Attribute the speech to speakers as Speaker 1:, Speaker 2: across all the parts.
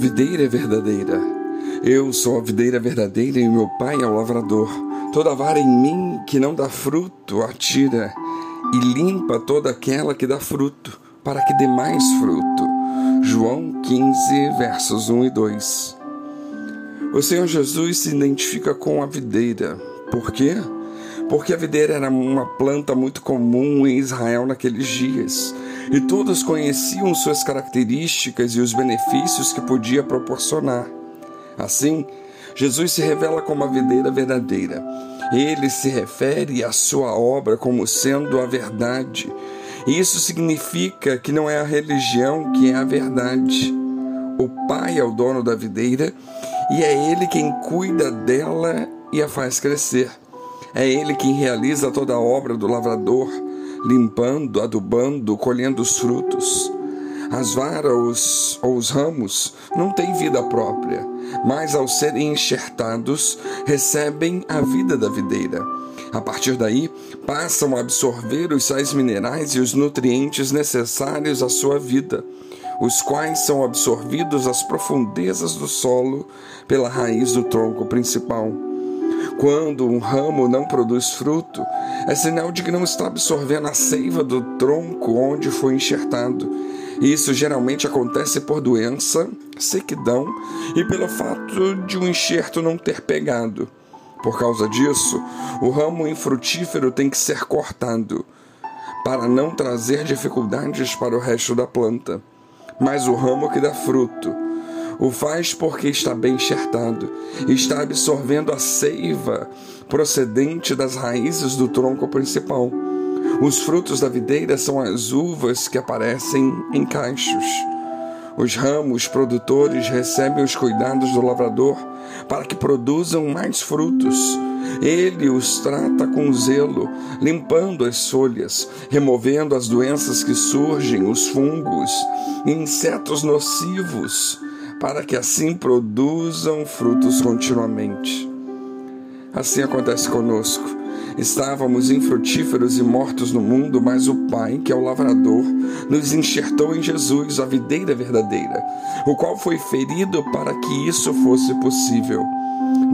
Speaker 1: videira verdadeira. Eu sou a videira verdadeira e meu pai é o lavrador. Toda vara em mim que não dá fruto, atira, e limpa toda aquela que dá fruto, para que dê mais fruto. João 15, versos 1 e 2. O Senhor Jesus se identifica com a videira. Por quê? Porque a videira era uma planta muito comum em Israel naqueles dias e todos conheciam suas características e os benefícios que podia proporcionar. Assim, Jesus se revela como a videira verdadeira. Ele se refere à sua obra como sendo a verdade. Isso significa que não é a religião que é a verdade. O Pai é o dono da videira e é Ele quem cuida dela e a faz crescer. É Ele quem realiza toda a obra do lavrador limpando, adubando, colhendo os frutos. As varas ou os ramos não têm vida própria, mas ao serem enxertados, recebem a vida da videira. A partir daí, passam a absorver os sais minerais e os nutrientes necessários à sua vida, os quais são absorvidos às profundezas do solo pela raiz do tronco principal. Quando um ramo não produz fruto, é sinal de que não está absorvendo a seiva do tronco onde foi enxertado. Isso geralmente acontece por doença, sequidão e pelo fato de um enxerto não ter pegado. Por causa disso, o ramo infrutífero tem que ser cortado para não trazer dificuldades para o resto da planta. Mas o ramo que dá fruto o faz porque está bem enxertado, está absorvendo a seiva procedente das raízes do tronco principal. Os frutos da videira são as uvas que aparecem em cachos. Os ramos produtores recebem os cuidados do lavrador para que produzam mais frutos. Ele os trata com zelo, limpando as folhas, removendo as doenças que surgem, os fungos, insetos nocivos para que assim produzam frutos continuamente. Assim acontece conosco. Estávamos infrutíferos e mortos no mundo, mas o Pai, que é o lavrador, nos enxertou em Jesus, a videira verdadeira, o qual foi ferido para que isso fosse possível.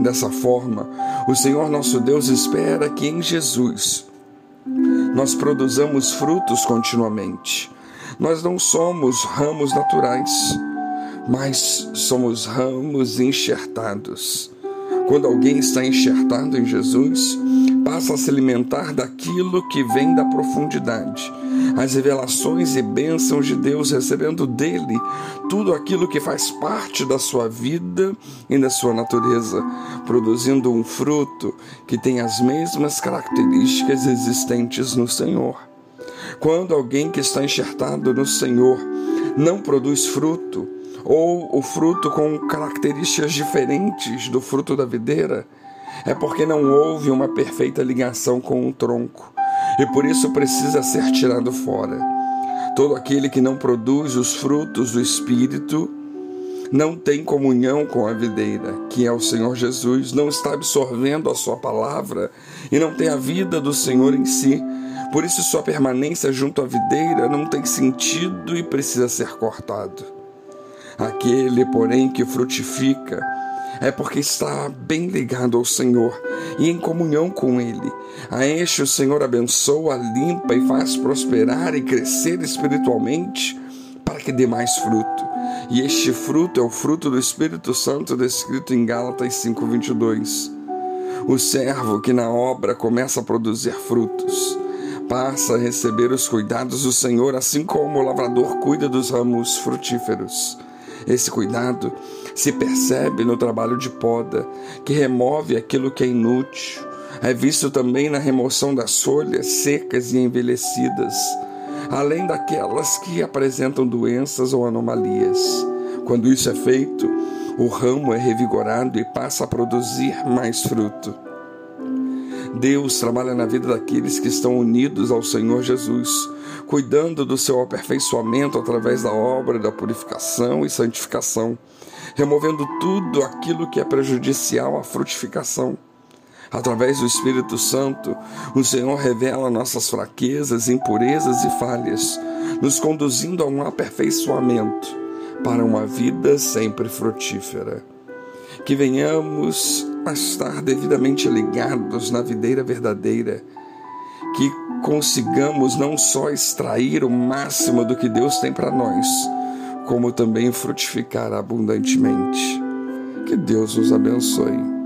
Speaker 1: Dessa forma, o Senhor nosso Deus espera que em Jesus nós produzamos frutos continuamente. Nós não somos ramos naturais mas somos ramos enxertados. Quando alguém está enxertado em Jesus, passa a se alimentar daquilo que vem da profundidade, as revelações e bênçãos de Deus, recebendo dele tudo aquilo que faz parte da sua vida e da sua natureza, produzindo um fruto que tem as mesmas características existentes no Senhor. Quando alguém que está enxertado no Senhor não produz fruto, ou o fruto com características diferentes do fruto da videira, é porque não houve uma perfeita ligação com o tronco e por isso precisa ser tirado fora. Todo aquele que não produz os frutos do Espírito não tem comunhão com a videira, que é o Senhor Jesus, não está absorvendo a Sua palavra e não tem a vida do Senhor em si. Por isso, sua permanência junto à videira não tem sentido e precisa ser cortado. Aquele, porém, que frutifica é porque está bem ligado ao Senhor e em comunhão com Ele. A este o Senhor abençoa, limpa e faz prosperar e crescer espiritualmente para que dê mais fruto. E este fruto é o fruto do Espírito Santo descrito em Gálatas 5:22. O servo que na obra começa a produzir frutos passa a receber os cuidados do Senhor, assim como o lavrador cuida dos ramos frutíferos. Esse cuidado se percebe no trabalho de poda, que remove aquilo que é inútil. É visto também na remoção das folhas secas e envelhecidas, além daquelas que apresentam doenças ou anomalias. Quando isso é feito, o ramo é revigorado e passa a produzir mais fruto. Deus trabalha na vida daqueles que estão unidos ao Senhor Jesus, cuidando do seu aperfeiçoamento através da obra da purificação e santificação, removendo tudo aquilo que é prejudicial à frutificação. Através do Espírito Santo, o Senhor revela nossas fraquezas, impurezas e falhas, nos conduzindo a um aperfeiçoamento, para uma vida sempre frutífera. Que venhamos estar devidamente ligados na videira verdadeira, que consigamos não só extrair o máximo do que Deus tem para nós, como também frutificar abundantemente. Que Deus nos abençoe.